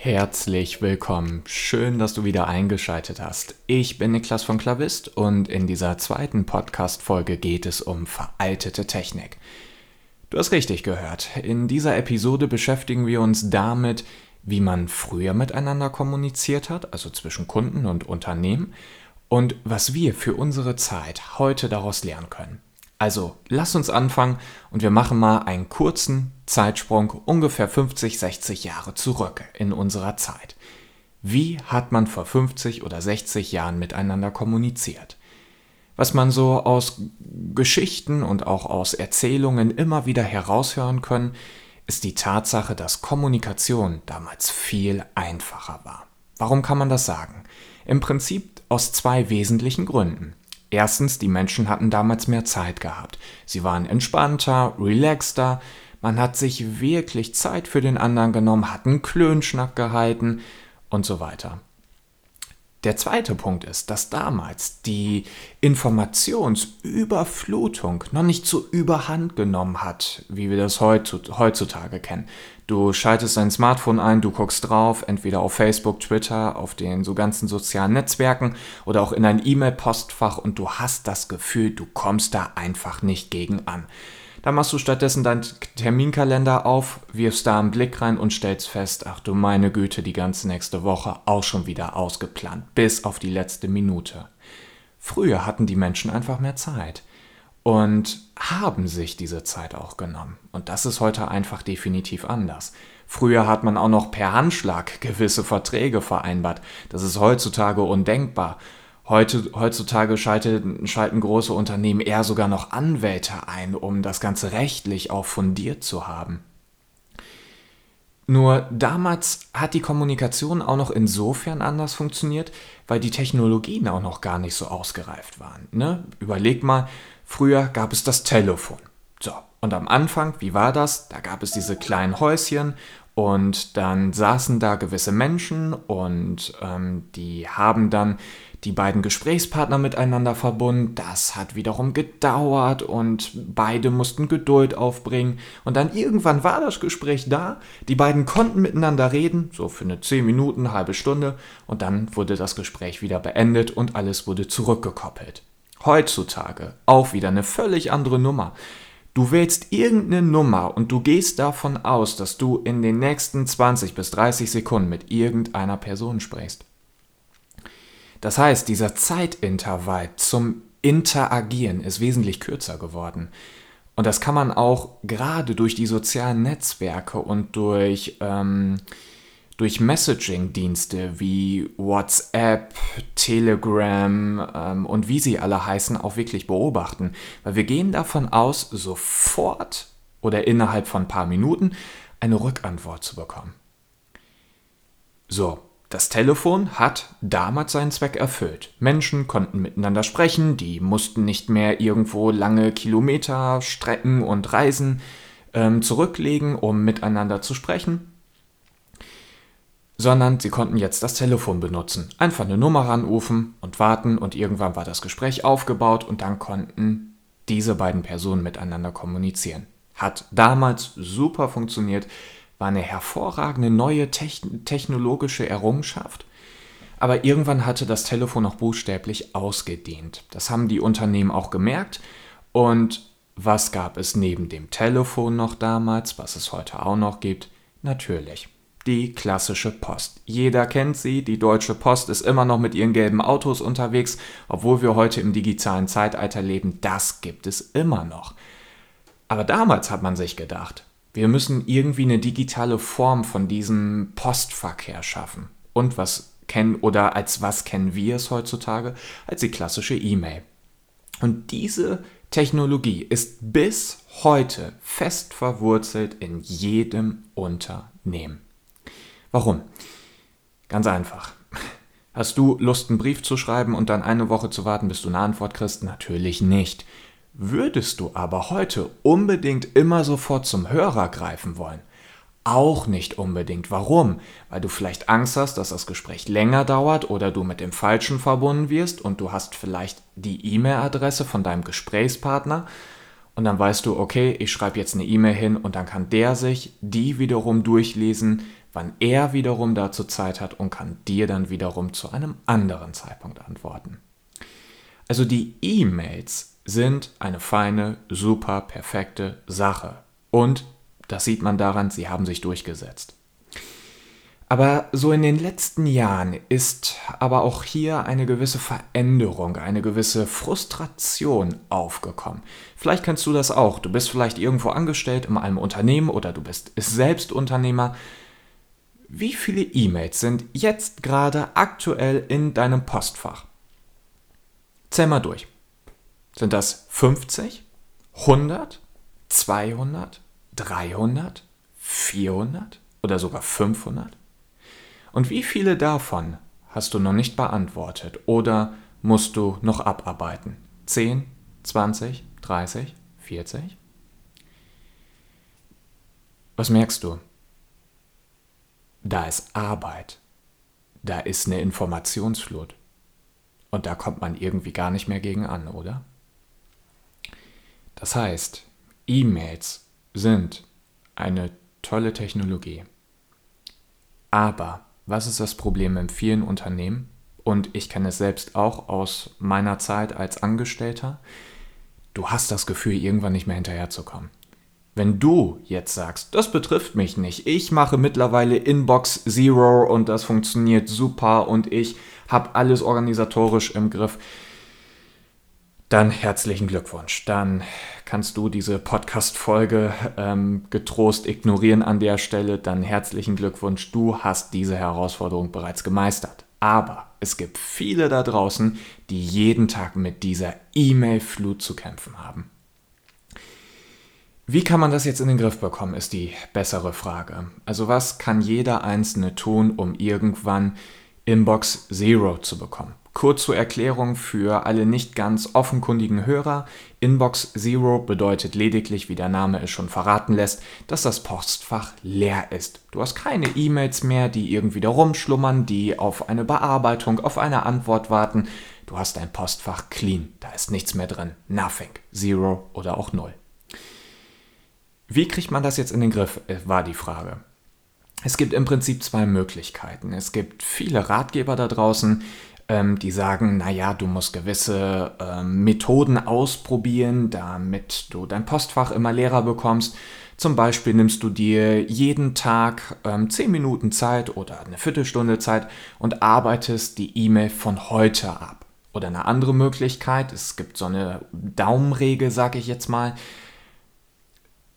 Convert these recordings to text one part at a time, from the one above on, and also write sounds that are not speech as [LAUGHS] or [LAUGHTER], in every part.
Herzlich willkommen. Schön, dass du wieder eingeschaltet hast. Ich bin Niklas von Klavist und in dieser zweiten Podcast-Folge geht es um veraltete Technik. Du hast richtig gehört. In dieser Episode beschäftigen wir uns damit, wie man früher miteinander kommuniziert hat, also zwischen Kunden und Unternehmen, und was wir für unsere Zeit heute daraus lernen können. Also, lass uns anfangen und wir machen mal einen kurzen Zeitsprung ungefähr 50, 60 Jahre zurück in unserer Zeit. Wie hat man vor 50 oder 60 Jahren miteinander kommuniziert? Was man so aus Geschichten und auch aus Erzählungen immer wieder heraushören können, ist die Tatsache, dass Kommunikation damals viel einfacher war. Warum kann man das sagen? Im Prinzip aus zwei wesentlichen Gründen. Erstens, die Menschen hatten damals mehr Zeit gehabt. Sie waren entspannter, relaxter, man hat sich wirklich Zeit für den anderen genommen, hat einen Klönschnack gehalten und so weiter. Der zweite Punkt ist, dass damals die Informationsüberflutung noch nicht so überhand genommen hat, wie wir das heutzutage kennen. Du schaltest dein Smartphone ein, du guckst drauf, entweder auf Facebook, Twitter, auf den so ganzen sozialen Netzwerken oder auch in dein E-Mail-Postfach und du hast das Gefühl, du kommst da einfach nicht gegen an. Dann machst du stattdessen deinen Terminkalender auf, wirfst da einen Blick rein und stellst fest, ach du meine Güte, die ganze nächste Woche auch schon wieder ausgeplant, bis auf die letzte Minute. Früher hatten die Menschen einfach mehr Zeit und haben sich diese Zeit auch genommen. Und das ist heute einfach definitiv anders. Früher hat man auch noch per Handschlag gewisse Verträge vereinbart. Das ist heutzutage undenkbar. Heute, heutzutage schalten, schalten große Unternehmen eher sogar noch Anwälte ein, um das Ganze rechtlich auch fundiert zu haben. Nur damals hat die Kommunikation auch noch insofern anders funktioniert, weil die Technologien auch noch gar nicht so ausgereift waren. Ne? Überleg mal, früher gab es das Telefon. So, und am Anfang, wie war das? Da gab es diese kleinen Häuschen und dann saßen da gewisse Menschen und ähm, die haben dann die beiden Gesprächspartner miteinander verbunden. Das hat wiederum gedauert und beide mussten Geduld aufbringen. Und dann irgendwann war das Gespräch da. Die beiden konnten miteinander reden, so für eine 10 Minuten, halbe Stunde. Und dann wurde das Gespräch wieder beendet und alles wurde zurückgekoppelt. Heutzutage auch wieder eine völlig andere Nummer. Du wählst irgendeine Nummer und du gehst davon aus, dass du in den nächsten 20 bis 30 Sekunden mit irgendeiner Person sprichst. Das heißt, dieser Zeitintervall zum Interagieren ist wesentlich kürzer geworden. Und das kann man auch gerade durch die sozialen Netzwerke und durch, ähm, durch Messaging-Dienste wie WhatsApp, Telegram ähm, und wie sie alle heißen auch wirklich beobachten. Weil wir gehen davon aus, sofort oder innerhalb von ein paar Minuten eine Rückantwort zu bekommen. So, das Telefon hat damals seinen Zweck erfüllt. Menschen konnten miteinander sprechen, die mussten nicht mehr irgendwo lange Kilometer, Strecken und Reisen ähm, zurücklegen, um miteinander zu sprechen, sondern sie konnten jetzt das Telefon benutzen. Einfach eine Nummer anrufen und warten und irgendwann war das Gespräch aufgebaut und dann konnten diese beiden Personen miteinander kommunizieren. Hat damals super funktioniert war eine hervorragende neue technologische Errungenschaft. Aber irgendwann hatte das Telefon auch buchstäblich ausgedehnt. Das haben die Unternehmen auch gemerkt. Und was gab es neben dem Telefon noch damals, was es heute auch noch gibt? Natürlich die klassische Post. Jeder kennt sie, die Deutsche Post ist immer noch mit ihren gelben Autos unterwegs, obwohl wir heute im digitalen Zeitalter leben, das gibt es immer noch. Aber damals hat man sich gedacht, wir müssen irgendwie eine digitale Form von diesem Postverkehr schaffen. Und was kennen oder als was kennen wir es heutzutage? Als die klassische E-Mail. Und diese Technologie ist bis heute fest verwurzelt in jedem Unternehmen. Warum? Ganz einfach. Hast du Lust, einen Brief zu schreiben und dann eine Woche zu warten, bis du eine Antwort kriegst? Natürlich nicht. Würdest du aber heute unbedingt immer sofort zum Hörer greifen wollen? Auch nicht unbedingt. Warum? Weil du vielleicht Angst hast, dass das Gespräch länger dauert oder du mit dem Falschen verbunden wirst und du hast vielleicht die E-Mail-Adresse von deinem Gesprächspartner und dann weißt du, okay, ich schreibe jetzt eine E-Mail hin und dann kann der sich die wiederum durchlesen, wann er wiederum dazu Zeit hat und kann dir dann wiederum zu einem anderen Zeitpunkt antworten. Also die E-Mails sind eine feine, super perfekte Sache. Und das sieht man daran, sie haben sich durchgesetzt. Aber so in den letzten Jahren ist aber auch hier eine gewisse Veränderung, eine gewisse Frustration aufgekommen. Vielleicht kennst du das auch. Du bist vielleicht irgendwo angestellt in einem Unternehmen oder du bist selbst Unternehmer. Wie viele E-Mails sind jetzt gerade aktuell in deinem Postfach? Zähl mal durch. Sind das 50, 100, 200, 300, 400 oder sogar 500? Und wie viele davon hast du noch nicht beantwortet oder musst du noch abarbeiten? 10, 20, 30, 40? Was merkst du? Da ist Arbeit. Da ist eine Informationsflut. Und da kommt man irgendwie gar nicht mehr gegen an, oder? Das heißt, E-Mails sind eine tolle Technologie. Aber was ist das Problem in vielen Unternehmen? Und ich kenne es selbst auch aus meiner Zeit als Angestellter. Du hast das Gefühl, irgendwann nicht mehr hinterherzukommen. Wenn du jetzt sagst, das betrifft mich nicht, ich mache mittlerweile Inbox Zero und das funktioniert super und ich habe alles organisatorisch im Griff, dann herzlichen Glückwunsch. Dann kannst du diese Podcast-Folge ähm, getrost ignorieren an der Stelle. Dann herzlichen Glückwunsch. Du hast diese Herausforderung bereits gemeistert. Aber es gibt viele da draußen, die jeden Tag mit dieser E-Mail-Flut zu kämpfen haben. Wie kann man das jetzt in den Griff bekommen, ist die bessere Frage. Also was kann jeder Einzelne tun, um irgendwann Inbox Zero zu bekommen? Kurz zur Erklärung für alle nicht ganz offenkundigen Hörer. Inbox Zero bedeutet lediglich, wie der Name es schon verraten lässt, dass das Postfach leer ist. Du hast keine E-Mails mehr, die irgendwie da rumschlummern, die auf eine Bearbeitung, auf eine Antwort warten. Du hast dein Postfach clean. Da ist nichts mehr drin. Nothing. Zero oder auch Null. Wie kriegt man das jetzt in den Griff, äh, war die Frage. Es gibt im Prinzip zwei Möglichkeiten. Es gibt viele Ratgeber da draußen, ähm, die sagen, naja, du musst gewisse ähm, Methoden ausprobieren, damit du dein Postfach immer leerer bekommst. Zum Beispiel nimmst du dir jeden Tag ähm, 10 Minuten Zeit oder eine Viertelstunde Zeit und arbeitest die E-Mail von heute ab. Oder eine andere Möglichkeit, es gibt so eine Daumenregel, sag ich jetzt mal,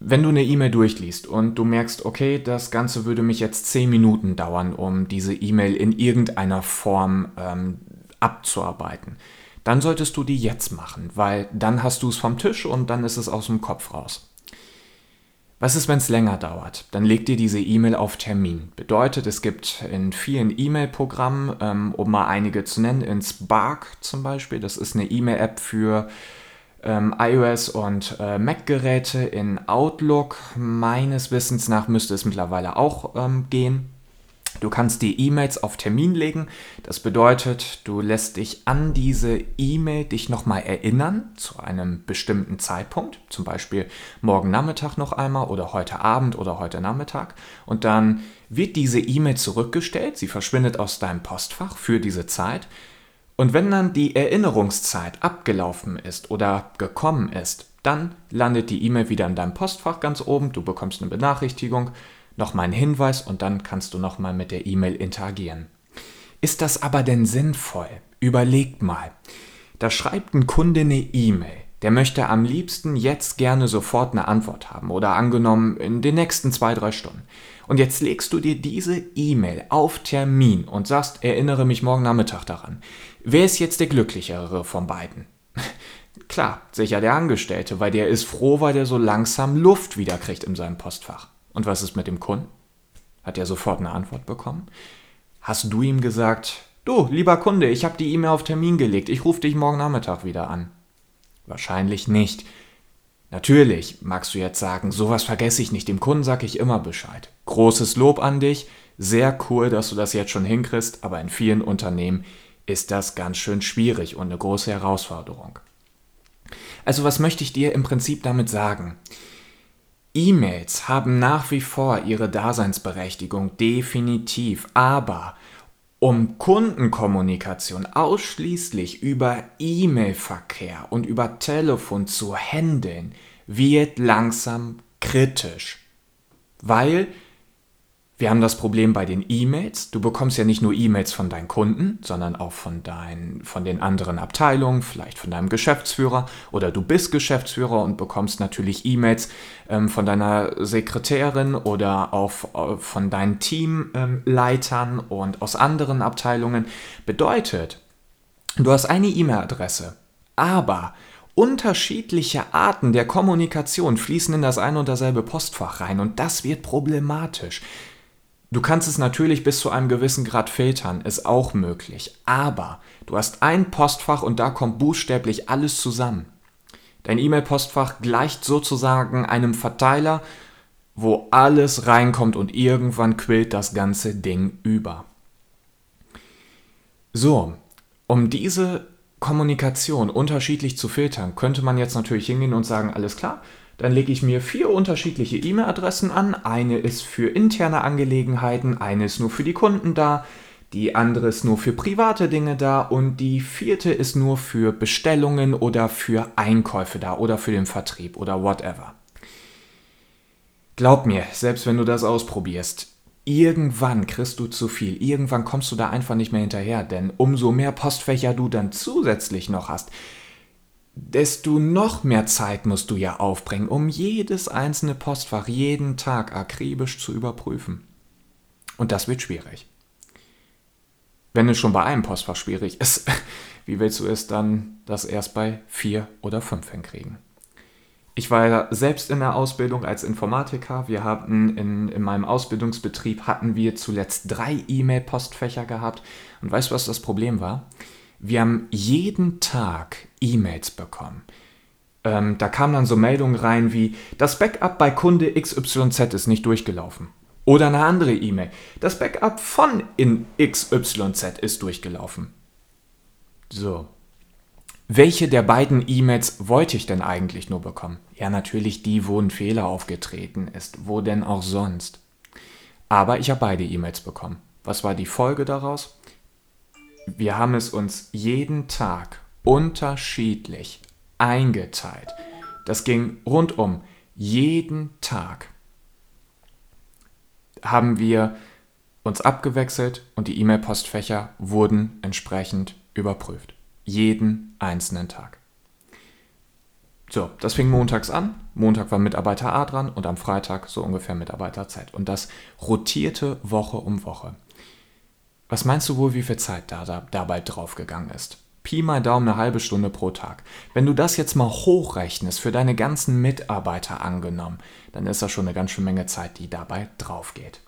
wenn du eine E-Mail durchliest und du merkst, okay, das Ganze würde mich jetzt 10 Minuten dauern, um diese E-Mail in irgendeiner Form ähm, abzuarbeiten, dann solltest du die jetzt machen, weil dann hast du es vom Tisch und dann ist es aus dem Kopf raus. Was ist, wenn es länger dauert? Dann leg dir diese E-Mail auf Termin. Bedeutet, es gibt in vielen E-Mail-Programmen, ähm, um mal einige zu nennen, in Spark zum Beispiel, das ist eine E-Mail-App für ähm, iOS und äh, Mac-Geräte in Outlook. Meines Wissens nach müsste es mittlerweile auch ähm, gehen. Du kannst die E-Mails auf Termin legen. Das bedeutet, du lässt dich an diese E-Mail dich nochmal erinnern zu einem bestimmten Zeitpunkt, zum Beispiel morgen Nachmittag noch einmal oder heute Abend oder heute Nachmittag. Und dann wird diese E-Mail zurückgestellt. Sie verschwindet aus deinem Postfach für diese Zeit. Und wenn dann die Erinnerungszeit abgelaufen ist oder gekommen ist, dann landet die E-Mail wieder in deinem Postfach ganz oben, du bekommst eine Benachrichtigung, nochmal einen Hinweis und dann kannst du nochmal mit der E-Mail interagieren. Ist das aber denn sinnvoll? Überlegt mal. Da schreibt ein Kunde eine E-Mail. Der möchte am liebsten jetzt gerne sofort eine Antwort haben oder angenommen in den nächsten zwei, drei Stunden. Und jetzt legst du dir diese E-Mail auf Termin und sagst, erinnere mich morgen Nachmittag daran. Wer ist jetzt der glücklichere von beiden? [LAUGHS] Klar, sicher der Angestellte, weil der ist froh, weil der so langsam Luft wiederkriegt in seinem Postfach. Und was ist mit dem Kunden? Hat er sofort eine Antwort bekommen? Hast du ihm gesagt, du, lieber Kunde, ich habe die E-Mail auf Termin gelegt, ich rufe dich morgen Nachmittag wieder an? Wahrscheinlich nicht. Natürlich magst du jetzt sagen, sowas vergesse ich nicht, dem Kunden sage ich immer Bescheid. Großes Lob an dich, sehr cool, dass du das jetzt schon hinkriegst, aber in vielen Unternehmen ist das ganz schön schwierig und eine große Herausforderung. Also was möchte ich dir im Prinzip damit sagen? E-Mails haben nach wie vor ihre Daseinsberechtigung, definitiv, aber um Kundenkommunikation ausschließlich über E-Mail-Verkehr und über Telefon zu handeln, wird langsam kritisch. Weil wir haben das Problem bei den E-Mails. Du bekommst ja nicht nur E-Mails von deinen Kunden, sondern auch von, dein, von den anderen Abteilungen, vielleicht von deinem Geschäftsführer oder du bist Geschäftsführer und bekommst natürlich E-Mails ähm, von deiner Sekretärin oder auch äh, von deinen Teamleitern ähm, und aus anderen Abteilungen. Bedeutet, du hast eine E-Mail-Adresse, aber Unterschiedliche Arten der Kommunikation fließen in das ein und dasselbe Postfach rein und das wird problematisch. Du kannst es natürlich bis zu einem gewissen Grad filtern, ist auch möglich. Aber du hast ein Postfach und da kommt buchstäblich alles zusammen. Dein E-Mail-Postfach gleicht sozusagen einem Verteiler, wo alles reinkommt und irgendwann quillt das ganze Ding über. So, um diese Kommunikation unterschiedlich zu filtern, könnte man jetzt natürlich hingehen und sagen, alles klar, dann lege ich mir vier unterschiedliche E-Mail-Adressen an. Eine ist für interne Angelegenheiten, eine ist nur für die Kunden da, die andere ist nur für private Dinge da und die vierte ist nur für Bestellungen oder für Einkäufe da oder für den Vertrieb oder whatever. Glaub mir, selbst wenn du das ausprobierst, irgendwann kriegst du zu viel. Irgendwann kommst du da einfach nicht mehr hinterher, denn umso mehr Postfächer du dann zusätzlich noch hast, desto noch mehr Zeit musst du ja aufbringen, um jedes einzelne Postfach jeden Tag akribisch zu überprüfen. Und das wird schwierig. Wenn es schon bei einem Postfach schwierig ist, [LAUGHS] wie willst du es dann das erst bei vier oder fünf hinkriegen? Ich war ja selbst in der Ausbildung als Informatiker. Wir hatten in, in meinem Ausbildungsbetrieb hatten wir zuletzt drei E-Mail-Postfächer gehabt. Und weißt du, was das Problem war? Wir haben jeden Tag E-Mails bekommen. Ähm, da kamen dann so Meldungen rein wie, das Backup bei Kunde XYZ ist nicht durchgelaufen. Oder eine andere E-Mail, das Backup von in XYZ ist durchgelaufen. So. Welche der beiden E-Mails wollte ich denn eigentlich nur bekommen? Ja, natürlich die, wo ein Fehler aufgetreten ist. Wo denn auch sonst? Aber ich habe beide E-Mails bekommen. Was war die Folge daraus? Wir haben es uns jeden Tag unterschiedlich eingeteilt. Das ging rundum. Jeden Tag haben wir uns abgewechselt und die E-Mail-Postfächer wurden entsprechend überprüft. Jeden einzelnen Tag. So, das fing montags an. Montag war Mitarbeiter A dran und am Freitag so ungefähr Mitarbeiter Z. Und das rotierte Woche um Woche. Was meinst du wohl, wie viel Zeit da, da dabei draufgegangen ist? Pi mal Daumen eine halbe Stunde pro Tag. Wenn du das jetzt mal hochrechnest, für deine ganzen Mitarbeiter angenommen, dann ist das schon eine ganz schöne Menge Zeit, die dabei draufgeht.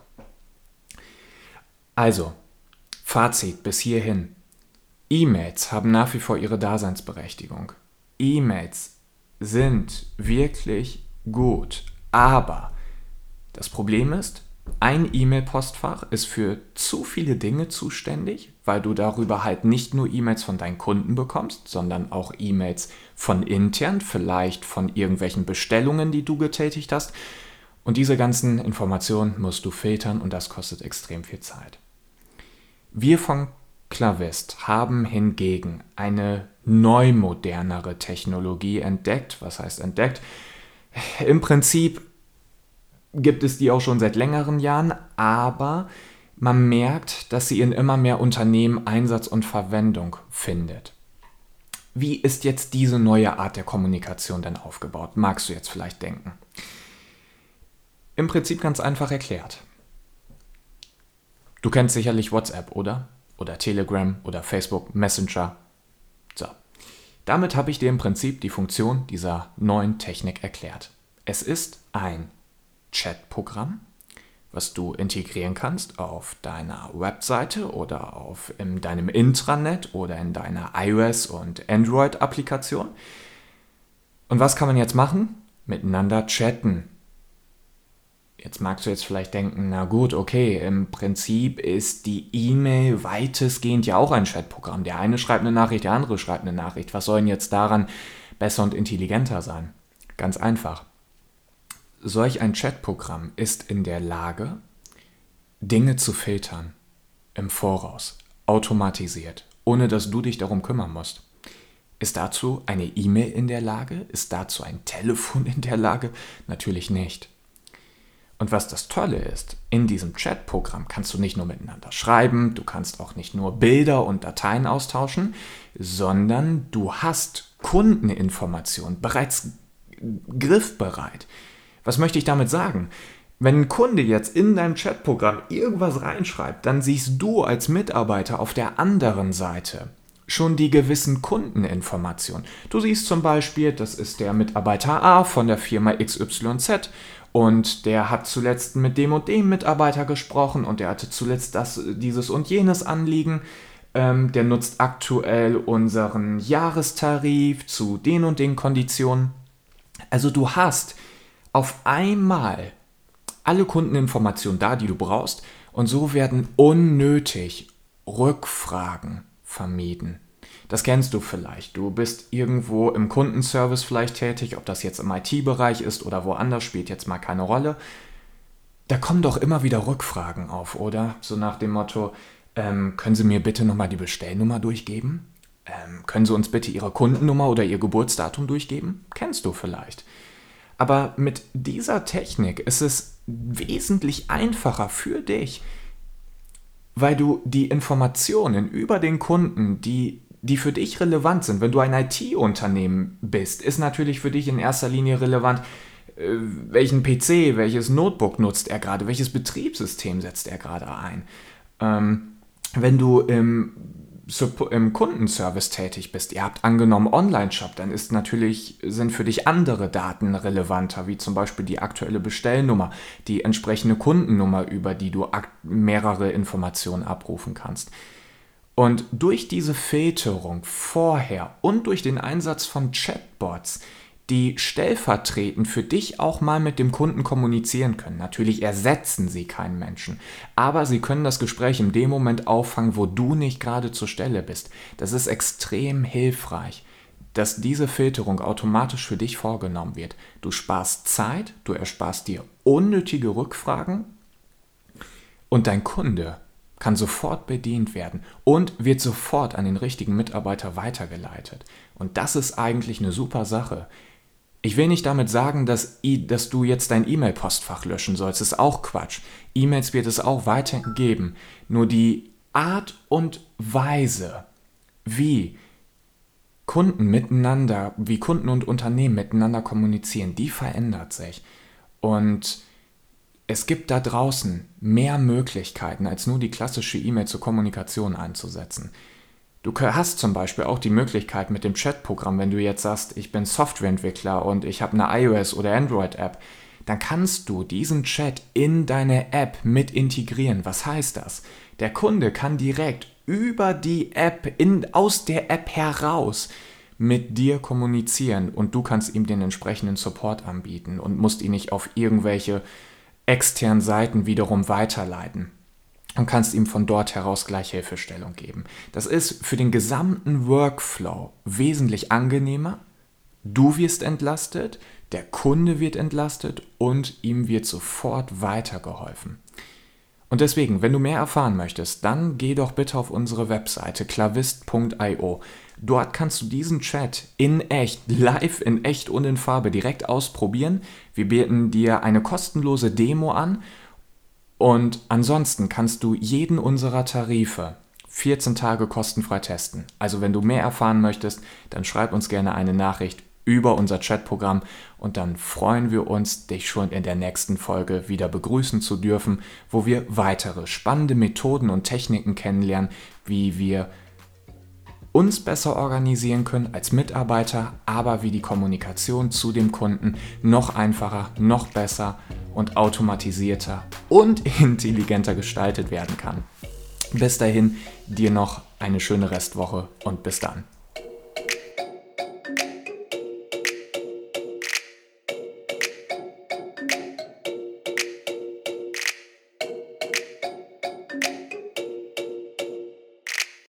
Also, Fazit bis hierhin. E-Mails haben nach wie vor ihre Daseinsberechtigung. E-Mails sind wirklich gut, aber das Problem ist, ein E-Mail-Postfach ist für zu viele Dinge zuständig, weil du darüber halt nicht nur E-Mails von deinen Kunden bekommst, sondern auch E-Mails von intern, vielleicht von irgendwelchen Bestellungen, die du getätigt hast. Und diese ganzen Informationen musst du filtern und das kostet extrem viel Zeit. Wir von Clavist haben hingegen eine neu modernere Technologie entdeckt. Was heißt entdeckt? Im Prinzip gibt es die auch schon seit längeren Jahren, aber man merkt, dass sie in immer mehr Unternehmen Einsatz und Verwendung findet. Wie ist jetzt diese neue Art der Kommunikation denn aufgebaut? Magst du jetzt vielleicht denken? Im Prinzip ganz einfach erklärt. Du kennst sicherlich WhatsApp, oder? Oder Telegram oder Facebook Messenger. So. Damit habe ich dir im Prinzip die Funktion dieser neuen Technik erklärt. Es ist ein Chat-Programm, was du integrieren kannst auf deiner Webseite oder auf in deinem Intranet oder in deiner iOS- und Android-Applikation. Und was kann man jetzt machen? Miteinander chatten. Jetzt magst du jetzt vielleicht denken, na gut, okay, im Prinzip ist die E-Mail weitestgehend ja auch ein Chatprogramm. Der eine schreibt eine Nachricht, der andere schreibt eine Nachricht. Was soll denn jetzt daran besser und intelligenter sein? Ganz einfach solch ein Chatprogramm ist in der Lage, Dinge zu filtern im Voraus, automatisiert, ohne dass du dich darum kümmern musst. Ist dazu eine E-Mail in der Lage? Ist dazu ein Telefon in der Lage? Natürlich nicht. Und was das Tolle ist, in diesem Chatprogramm kannst du nicht nur miteinander schreiben, du kannst auch nicht nur Bilder und Dateien austauschen, sondern du hast Kundeninformationen bereits griffbereit. Was möchte ich damit sagen? Wenn ein Kunde jetzt in deinem Chatprogramm irgendwas reinschreibt, dann siehst du als Mitarbeiter auf der anderen Seite schon die gewissen Kundeninformationen. Du siehst zum Beispiel, das ist der Mitarbeiter A von der Firma XYZ und der hat zuletzt mit dem und dem Mitarbeiter gesprochen und der hatte zuletzt das, dieses und jenes Anliegen. Ähm, der nutzt aktuell unseren Jahrestarif zu den und den Konditionen. Also du hast auf einmal alle Kundeninformationen da, die du brauchst und so werden unnötig Rückfragen vermieden. Das kennst du vielleicht. Du bist irgendwo im Kundenservice vielleicht tätig, ob das jetzt im IT-Bereich ist oder woanders, spielt jetzt mal keine Rolle. Da kommen doch immer wieder Rückfragen auf, oder? So nach dem Motto, ähm, können Sie mir bitte nochmal die Bestellnummer durchgeben? Ähm, können Sie uns bitte Ihre Kundennummer oder Ihr Geburtsdatum durchgeben? Kennst du vielleicht. Aber mit dieser Technik ist es wesentlich einfacher für dich, weil du die Informationen über den Kunden, die die für dich relevant sind. Wenn du ein IT-Unternehmen bist, ist natürlich für dich in erster Linie relevant, äh, welchen PC, welches Notebook nutzt er gerade, welches Betriebssystem setzt er gerade ein. Ähm, wenn du im, im Kundenservice tätig bist, ihr habt angenommen Online-Shop, dann ist natürlich, sind für dich andere Daten relevanter, wie zum Beispiel die aktuelle Bestellnummer, die entsprechende Kundennummer, über die du mehrere Informationen abrufen kannst. Und durch diese Filterung vorher und durch den Einsatz von Chatbots, die stellvertretend für dich auch mal mit dem Kunden kommunizieren können. Natürlich ersetzen sie keinen Menschen, aber sie können das Gespräch in dem Moment auffangen, wo du nicht gerade zur Stelle bist. Das ist extrem hilfreich, dass diese Filterung automatisch für dich vorgenommen wird. Du sparst Zeit, du ersparst dir unnötige Rückfragen und dein Kunde kann sofort bedient werden und wird sofort an den richtigen Mitarbeiter weitergeleitet. Und das ist eigentlich eine super Sache. Ich will nicht damit sagen, dass, dass du jetzt dein E-Mail-Postfach löschen sollst. Das ist auch Quatsch. E-Mails wird es auch weiterhin geben. Nur die Art und Weise, wie Kunden miteinander, wie Kunden und Unternehmen miteinander kommunizieren, die verändert sich. Und es gibt da draußen mehr Möglichkeiten, als nur die klassische E-Mail zur Kommunikation einzusetzen. Du hast zum Beispiel auch die Möglichkeit mit dem Chatprogramm, wenn du jetzt sagst, ich bin Softwareentwickler und ich habe eine iOS- oder Android-App, dann kannst du diesen Chat in deine App mit integrieren. Was heißt das? Der Kunde kann direkt über die App, in, aus der App heraus mit dir kommunizieren und du kannst ihm den entsprechenden Support anbieten und musst ihn nicht auf irgendwelche externen Seiten wiederum weiterleiten und kannst ihm von dort heraus gleich Hilfestellung geben. Das ist für den gesamten Workflow wesentlich angenehmer. Du wirst entlastet, der Kunde wird entlastet und ihm wird sofort weitergeholfen. Und deswegen, wenn du mehr erfahren möchtest, dann geh doch bitte auf unsere Webseite klavist.io. Dort kannst du diesen Chat in echt, live in echt und in Farbe direkt ausprobieren. Wir bieten dir eine kostenlose Demo an und ansonsten kannst du jeden unserer Tarife 14 Tage kostenfrei testen. Also wenn du mehr erfahren möchtest, dann schreib uns gerne eine Nachricht über unser Chatprogramm und dann freuen wir uns, dich schon in der nächsten Folge wieder begrüßen zu dürfen, wo wir weitere spannende Methoden und Techniken kennenlernen, wie wir uns besser organisieren können als Mitarbeiter, aber wie die Kommunikation zu dem Kunden noch einfacher, noch besser und automatisierter und [LAUGHS] intelligenter gestaltet werden kann. Bis dahin, dir noch eine schöne Restwoche und bis dann.